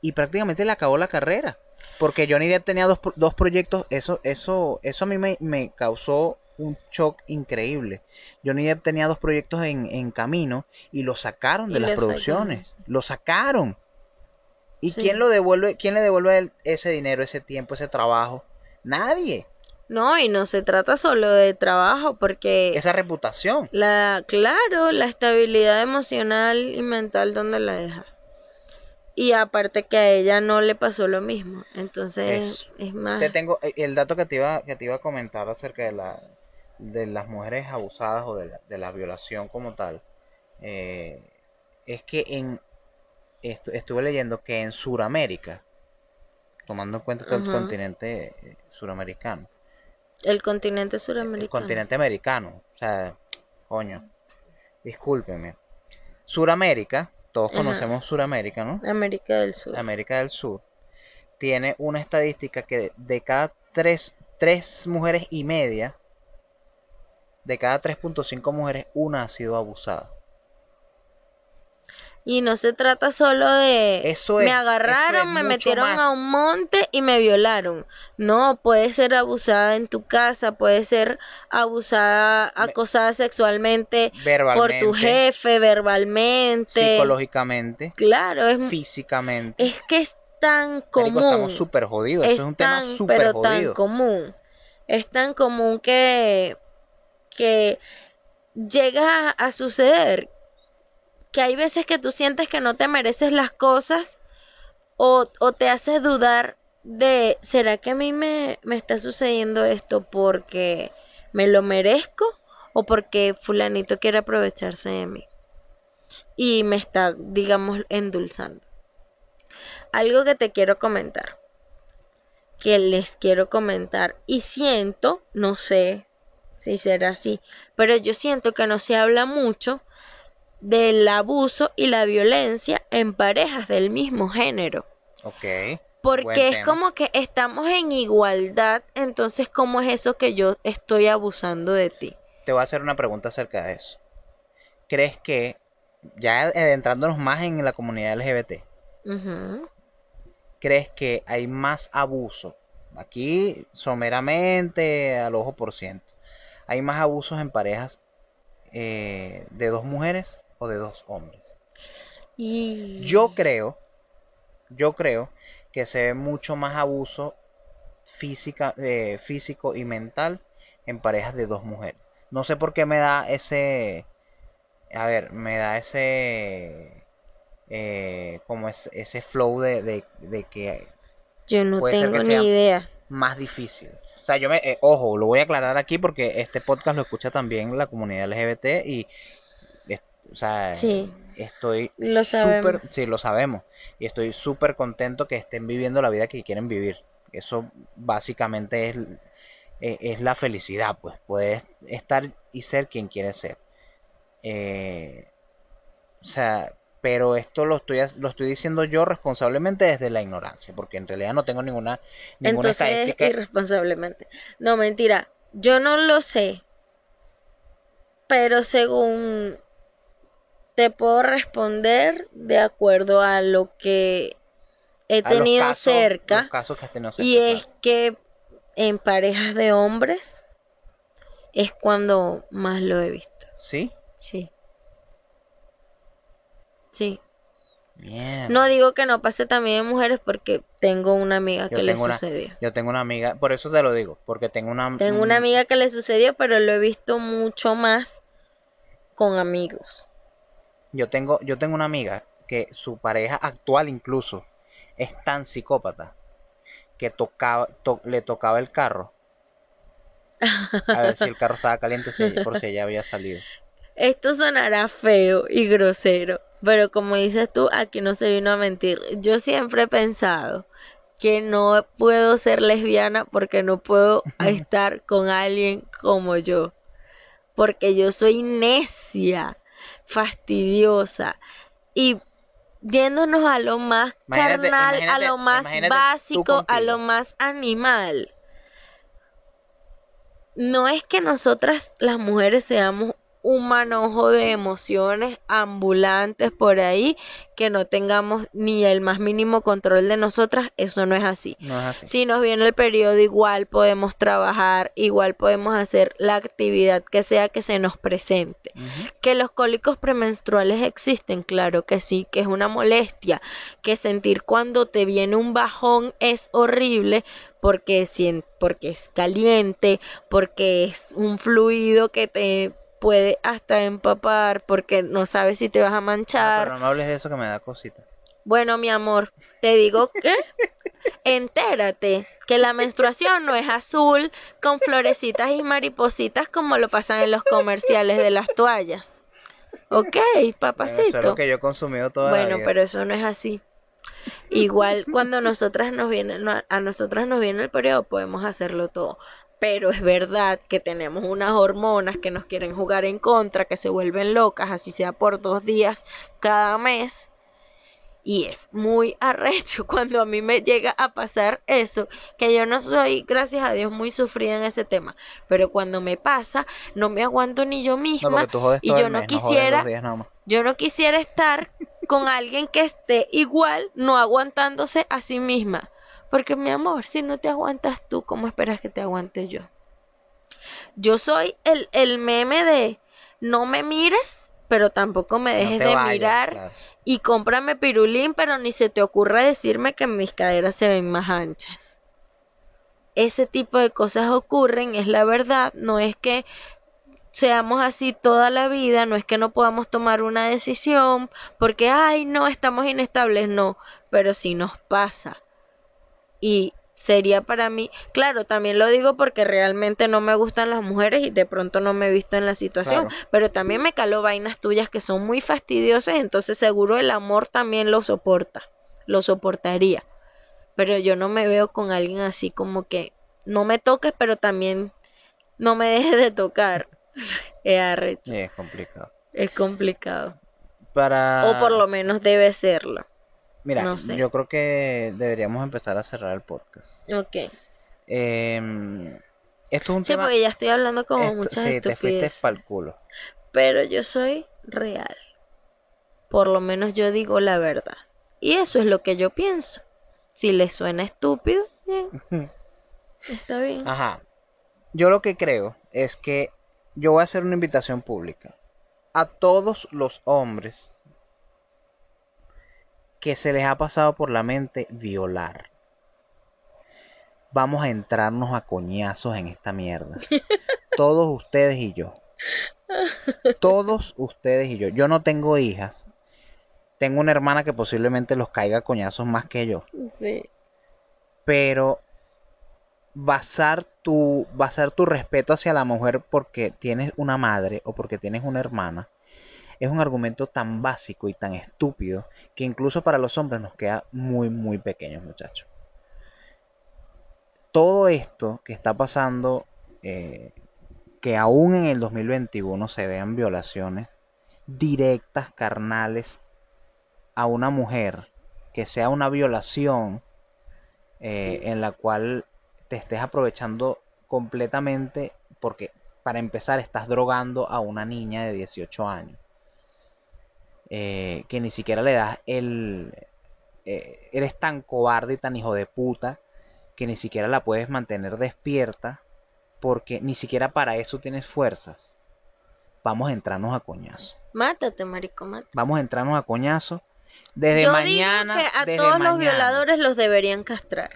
Y prácticamente le acabó la carrera. Porque Johnny Depp tenía dos, dos proyectos. Eso, eso, eso a mí me, me causó un shock increíble. Johnny Depp tenía dos proyectos en, en camino y lo sacaron Y de las producciones. sacaron. Lo sacaron. ¿Y Sí. quién lo devuelve? ¿Quién le devuelve el- ese dinero, ese tiempo, ese trabajo? Nadie. No, y no se trata solo de trabajo, porque esa reputación. La, claro, la estabilidad emocional y mental donde la deja. Y aparte que a ella no le pasó lo mismo. Entonces es más. Te tengo eh, el dato que te iba que te iba a comentar acerca de la de las mujeres abusadas o de la, de la violación como tal. eh, es que en estu- estuve leyendo que en Sudamérica, tomando en cuenta que el continente eh, suramericano, El continente el suramericano. continente americano, o sea, coño, discúlpeme. Suramérica, todos Ajá. conocemos Suramérica, ¿no? América del Sur. América del Sur, tiene una estadística que de cada tres, tres mujeres y media, de cada 3.5 mujeres, una ha sido abusada. Y no se trata solo de Eso me es- eso agarraron, es me metieron más. a un monte y me violaron. No, puede ser abusada en tu casa, puede ser abusada, Me- acosada sexualmente por tu jefe, verbalmente. psicológicamente, Claro, es, físicamente. es que es tan Marico, común. estamos súper jodidos. Eso es un tema súper pero tan jodido. común. Es tan común que, que llega a suceder que hay veces que tú sientes que no te mereces las cosas o, o te hace dudar de, ¿será que a mí me, me está sucediendo esto porque me lo merezco o porque fulanito quiere aprovecharse de mí? Y me está, digamos, endulzando. Algo que te quiero comentar, que les quiero comentar y siento, no sé si será así, pero yo siento que no se habla mucho del abuso y la violencia en parejas del mismo género. Ok. Porque es tema. como que estamos en igualdad, entonces ¿cómo es eso que yo estoy abusando de ti? Te voy a hacer una pregunta acerca de eso. ¿Crees que, ya adentrándonos más en la comunidad LGBT, crees que hay más abuso? Aquí, someramente, al ojo por ciento. ¿Hay más abusos en parejas eh, de dos mujeres o de dos hombres? Y Yo creo, yo creo que se ve mucho más abuso física, eh, físico y mental en parejas de dos mujeres. No sé por qué me da ese, a ver, me da ese, eh, como es, ese flow de, de, de que yo no puede ser tengo que ni sea- idea. más difícil. O sea, yo me, eh, ojo, lo voy a aclarar aquí porque este podcast lo escucha también la comunidad LGBT y, o sea, Sí. estoy Lo súper, sí, lo sabemos, y estoy súper contento que estén viviendo la vida que quieren vivir. Eso básicamente es, eh, es la felicidad, pues, puedes estar y ser quien quieres ser. Eh, o sea, pero esto lo estoy, lo estoy diciendo yo responsablemente desde la ignorancia, porque en realidad no tengo ninguna, ninguna Entonces, estadística. irresponsablemente. No, mentira. Yo no lo sé. Pero según te puedo responder de acuerdo a lo que he tenido casos- cerca. que tenido Y es que en parejas de hombres es cuando más lo he visto. ¿Sí? Sí. Sí. No digo que no pase también en mujeres porque tengo una amiga Yo que le una- sucedió. Yo tengo una amiga, por eso te lo digo, porque tengo una... Tengo una un- amiga que le sucedió, pero lo he visto mucho más con amigos. Yo tengo, yo tengo una amiga que su pareja actual incluso es tan psicópata que tocaba, to- le tocaba el carro a ver si el carro estaba caliente si por si ella había salido. Esto sonará feo y grosero, pero como dices tú, aquí no se vino a mentir. Yo siempre he pensado que no puedo ser lesbiana porque no puedo estar con alguien como yo. Porque yo soy necia, fastidiosa y yéndonos a lo más Imagínate- carnal, a lo más básico, a lo más animal. No es que nosotras las mujeres seamos un manojo de emociones ambulantes por ahí, que no tengamos ni el más mínimo control de nosotras, eso no es así. No es así. Si nos viene el periodo, igual podemos trabajar, igual podemos hacer la actividad que sea que se nos presente. Que los cólicos premenstruales existen, claro que sí, que es una molestia, que sentir cuando te viene un bajón es horrible porque, porque es caliente, porque es un fluido que te puede hasta empapar, porque no sabes si te vas a Ah, manchar. pero no hables de eso que me da cosita. Bueno, mi amor, te digo que entérate que la menstruación no es azul con florecitas y maripositas como lo pasan en los comerciales de las toallas. Ok, Bueno, eso es papacito. lo que yo he consumido toda la Bueno, vida. pero eso no es así. Igual cuando nosotras nos viene, a nosotras nos viene el periodo, podemos hacerlo todo. Pero es verdad que tenemos unas hormonas que nos quieren jugar en contra, que se vuelven locas, así sea por dos días cada mes. Y es muy arrecho cuando a mí me llega a pasar eso, que yo no soy, gracias a Dios, muy sufrida en ese tema. Pero cuando me pasa, no me aguanto ni yo misma. y yo no mes, quisiera yo no quisiera estar con alguien que esté igual, no aguantándose a sí misma. Porque mi amor, si no te aguantas tú, ¿cómo esperas que te aguante yo? Yo soy el, el meme de no me mires, pero tampoco me dejes de vayas, mirar claro. y cómprame pirulín, pero ni se te ocurra decirme que mis caderas se ven más anchas. Ese tipo de cosas ocurren, es la verdad, no es que seamos así toda la vida, no es que no podamos tomar una decisión porque, ay, no, estamos inestables, no, pero sí nos pasa. Y sería para mí, claro, también lo digo porque realmente no me gustan las mujeres y de pronto no me he visto en la situación, Claro. pero también me caló vainas tuyas que son muy fastidiosas, entonces seguro el amor también lo soporta, lo soportaría. Pero yo no me veo con alguien así como que no me toques, pero también no me dejes de tocar. Es arrecho, Sí, es complicado. es complicado. Para... O por lo menos debe serlo. Mira, no sé. yo creo que deberíamos empezar a cerrar el podcast. Ok. Em, esto es un Sí, tema... porque ya estoy hablando como esto- muchas sí, te fuiste pa'l culo. Pero yo soy real. Por lo menos yo digo la verdad. Y eso es lo que yo pienso. Si les suena estúpido, bien, está bien. Ajá. Yo lo que creo es que yo voy a hacer una invitación pública a todos los hombres que se les ha pasado por la mente violar. Vamos a entrarnos a coñazos en esta mierda. Todos ustedes y yo. Todos ustedes y yo. Yo no tengo hijas. Tengo una hermana que posiblemente los caiga a coñazos más que yo Sí. pero basar tu, basar tu respeto hacia la mujer porque tienes una madre o porque tienes una hermana es un argumento tan básico y tan estúpido que incluso para los hombres nos queda muy, muy pequeños, muchachos. Todo esto que está pasando, eh, que aún en el 2021 se vean violaciones directas, carnales, a una mujer, que sea una violación eh, en la cual te estés aprovechando completamente porque para empezar estás drogando a una niña de 18 años eh, que ni siquiera le das el eh, eres tan cobarde y tan hijo de puta que ni siquiera la puedes mantener despierta porque ni siquiera para eso tienes fuerzas vamos a entrarnos a coñazo Mátate, marico, mátate. vamos a entrarnos a coñazo Desde Yo mañana. digo que a desde todos los violadores los deberían castrar.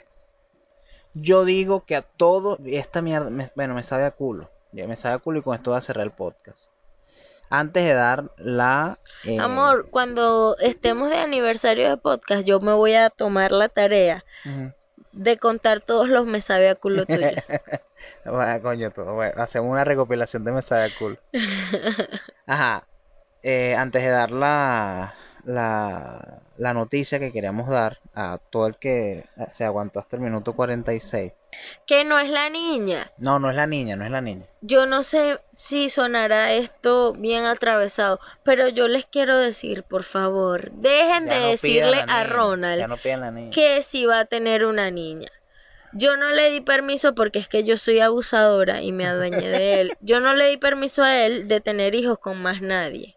Yo digo que a todos. Esta mierda. me- bueno, me sabe a culo. Ya me sabe a culo y con esto voy a cerrar el podcast. Antes de dar la. eh, Amor, cuando estemos de aniversario de podcast, yo me voy a tomar la tarea de contar todos los me sabe a culo tuyos. Bueno, coño, todo. Bueno, hacemos una recopilación de me sabe a culo. Ajá. eh, antes de dar la, la, la noticia que queríamos dar a todo el que se aguantó hasta el minuto 46. que no es la niña. No, no es la niña, no es la niña. Yo no sé si sonará esto bien atravesado, pero yo les quiero decir, por favor, dejen Ya de no decirle a niña, Ronald no que si va a tener una niña. Yo no le di permiso porque es que yo soy abusadora y me adueñé de él. Yo no le di permiso a él de tener hijos con más nadie.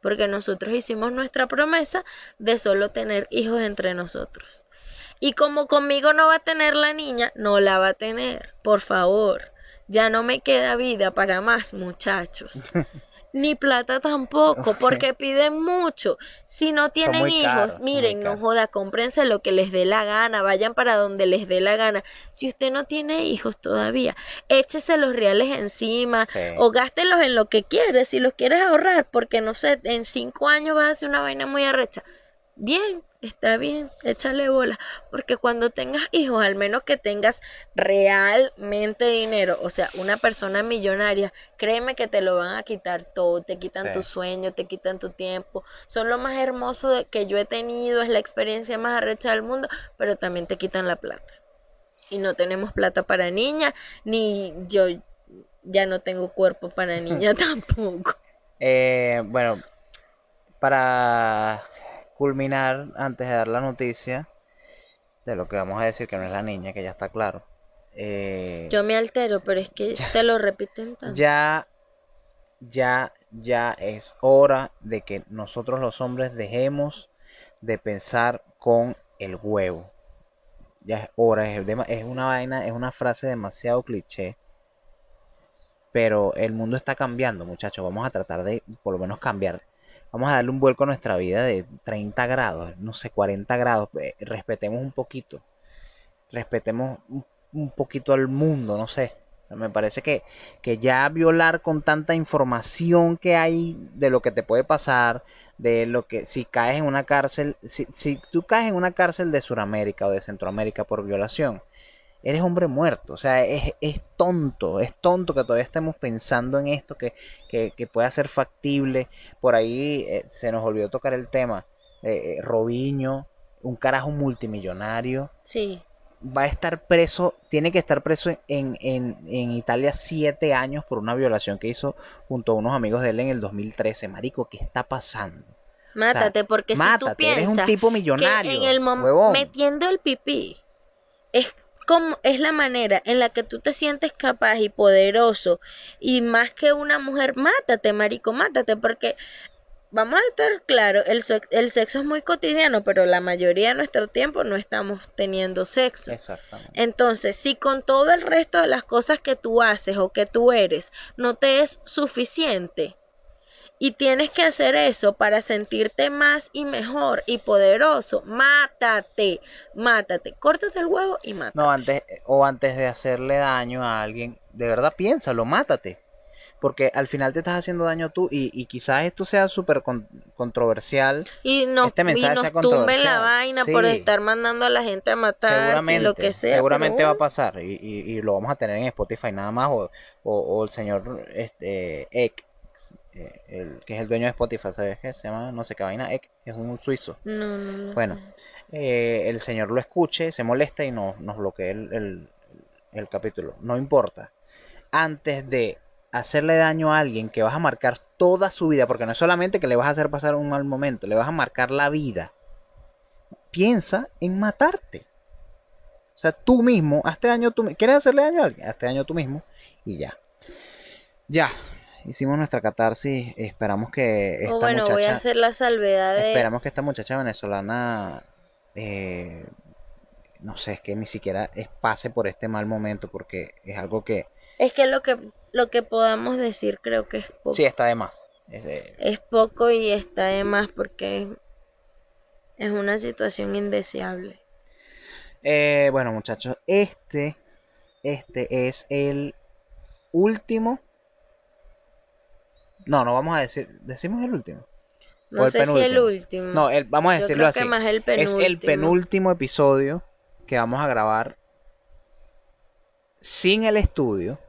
Porque nosotros hicimos nuestra promesa de solo tener hijos entre nosotros. Y como conmigo no va a tener la niña, no la va a tener. Por favor. Ya no me queda vida para más muchachos. Ni plata tampoco, porque piden mucho. Si no tienen hijos, caros, miren, no joda, cómprense lo que les dé la gana, vayan para donde les dé la gana. Si usted no tiene hijos todavía, échese los reales encima Sí. o gástelos en lo que quieres, si los quieres ahorrar, porque no sé, en cinco años vas a hacer una vaina muy arrecha. Bien, está bien, échale bola, porque cuando tengas hijos, al menos que tengas realmente dinero, o sea, una persona millonaria, créeme que te lo van a quitar todo, te quitan Sí. tu sueño, te quitan tu tiempo, son lo más hermoso que yo he tenido, es la experiencia más arrecha del mundo, pero también te quitan la plata. Y no tenemos plata para niña, ni yo ya no tengo cuerpo para niña tampoco. Eh, bueno, para culminar, antes de dar la noticia de lo que vamos a decir, que no es la niña, que ya está claro. eh, Yo me altero, pero es que te lo repiten tanto. ya, ya, ya es hora de que nosotros los hombres dejemos de pensar con el huevo. Ya es hora, es, es una vaina, es una frase demasiado cliché. Pero el mundo está cambiando, muchachos. Vamos a tratar de por lo menos cambiar. Vamos a darle un vuelco a nuestra vida de 30 grados, no sé, 40 grados. Eh, Respetemos un poquito. Respetemos un, poquito al mundo, no sé. Me parece que, que ya violar con tanta información que hay de lo que te puede pasar, de lo que si caes en una cárcel, si, si tú caes en una cárcel de Sudamérica o de Centroamérica por violación, eres hombre muerto. O sea, es, es tonto, es tonto que todavía estemos pensando en esto, que, que, que pueda ser factible. Por ahí eh, se nos olvidó tocar el tema. Eh, eh, Robinho, un carajo multimillonario, Sí, va a estar preso, tiene que estar preso en, en, en Italia siete años por una violación que hizo junto a unos amigos de él en el 2013. Marico, ¿qué está pasando? mátate, porque si tú piensas eres un tipo que millonario. en el momento huevón. metiendo el pipí es como es la manera en la que tú te sientes capaz y poderoso y más que una mujer, mátate, marico, mátate, porque vamos a estar claros, el, el sexo es muy cotidiano, pero la mayoría de nuestro tiempo no estamos teniendo sexo. Exactamente. Entonces, si con todo el resto de las cosas que tú haces o que tú eres no te es suficiente y tienes que hacer eso para sentirte más y mejor y poderoso, mátate, mátate, córtate el huevo y mátate. No, antes, o antes de hacerle daño a alguien, de verdad piénsalo, mátate. Porque al final te estás haciendo daño tú y, y quizás esto sea súper con- controversial. Y nos, este y mensaje nos sea la vaina por estar mandando a la gente a matar y Seguramente, lo que sea. seguramente pero va a bueno. pasar y, y- y lo vamos a tener en Spotify nada más o, o- o el señor este, Eck, eh, el, que es el dueño de Spotify, ¿sabes qué? Se llama no sé qué vaina, es un suizo. No, no, no Bueno, eh, el señor lo escuche, se molesta y no, nos bloquea el, el- el capítulo. No importa. Antes de hacerle daño a alguien que vas a marcar toda su vida, porque no es solamente que le vas a hacer pasar un mal momento, le vas a marcar la vida. Piensa en matarte. O sea, tú mismo, hazte daño tú mismo. ¿Quieres hacerle daño a alguien? Hazte daño tú mismo y ya. Ya, hicimos nuestra catarsis. Esperamos que esta O bueno, voy a muchacha... hacer la salvedad de... Esperamos que esta muchacha venezolana, eh, no sé, es que ni siquiera es- pase por este mal momento porque es algo que Es que lo que lo que podamos decir creo que es poco. sí está de más. Es de- Es poco y está de más porque Es una situación indeseable. Eh, bueno, muchachos, este, este es el último. No, no vamos a decir, decimos el último. No sé si el último. No, el, vamos a Yo decirlo creo así. que más el Es el penúltimo. penúltimo episodio que vamos a grabar sin el estudio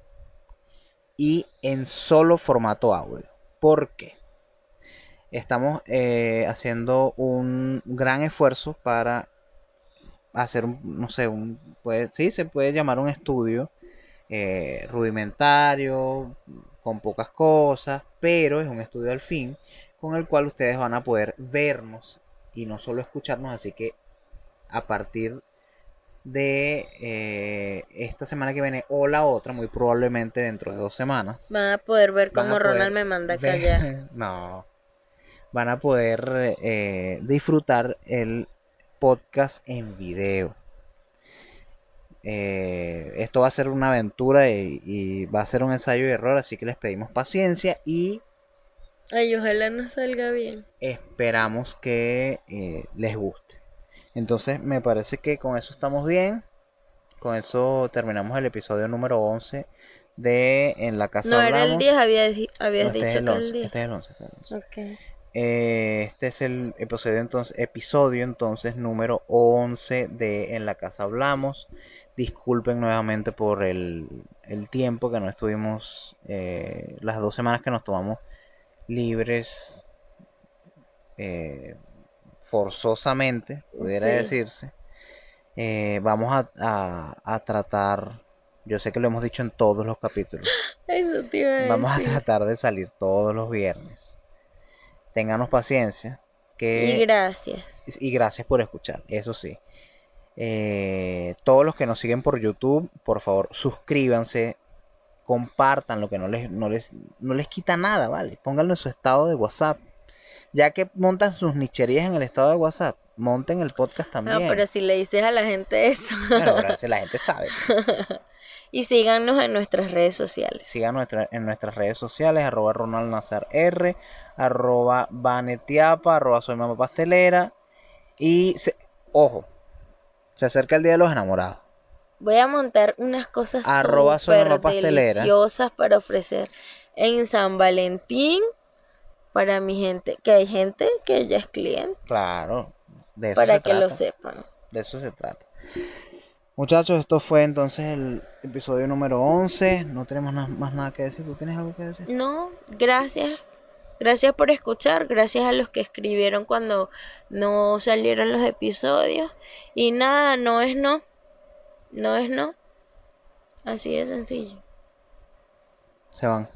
y en solo formato audio. ¿Por qué? Estamos eh, haciendo un gran esfuerzo para hacer un, no sé, un, puede, sí, se puede llamar un estudio eh, rudimentario, con pocas cosas, pero es un estudio al fin con el cual ustedes van a poder vernos y no solo escucharnos, así que a partir de eh, esta semana que viene o la otra, muy probablemente dentro de dos semanas, Van a poder ver cómo poder Ronald me manda a ver- callar. no, van a poder eh, disfrutar el podcast en video. Eh, esto va a ser una aventura y, y va a ser un ensayo y error, así que les pedimos paciencia y Ay, ojalá no salga bien. esperamos que eh, les guste. Entonces me parece que con eso estamos bien. Con eso terminamos el episodio número 11 de En la casa No era el hablamos. 10, habías, di- No, habías este es dicho el que 11, el 10. este es el 11, este es el 11. Ok. Eh, este es el episodio entonces, episodio entonces número 11 de En la casa hablamos. Disculpen nuevamente por el, el tiempo que no estuvimos, eh, las dos semanas que nos tomamos libres eh, forzosamente, pudiera Sí. decirse. Eh, vamos a, a- a tratar, yo sé que lo hemos dicho en todos los capítulos, Eso te iba a Vamos a tratar de salir todos los viernes. Ténganos paciencia. Y Que... gracias. Y gracias por escuchar, eso sí. Eh, todos los que nos siguen por YouTube, por favor, suscríbanse, compartan lo que no les, no les, no les quita nada, ¿vale? Pónganlo en su estado de WhatsApp. Ya que montan sus nicherías en el estado de WhatsApp, monten el podcast No, también. pero si le dices a la gente eso. Bueno, pero si la gente sabe. Y síganos en nuestras redes sociales. Nuestra- en nuestras redes sociales, arroba Ronald Nazar R, arroba Vanetiapa, arroba Soy Mamá Pastelera. Y, se- ojo, se acerca el Día de los Enamorados. Voy a montar unas cosas Arroba pastelera. deliciosas para ofrecer en San Valentín para mi gente, que hay gente que ya es cliente, Claro, de eso para se que lo trata. sepan. De eso se trata. Muchachos, esto fue entonces el episodio número 11. No tenemos na- más nada que decir. ¿Tú tienes algo que decir? No, gracias. Gracias por escuchar, gracias a los que escribieron cuando no salieron los episodios. Y nada, no es no. No es no. Así de sencillo. Se van.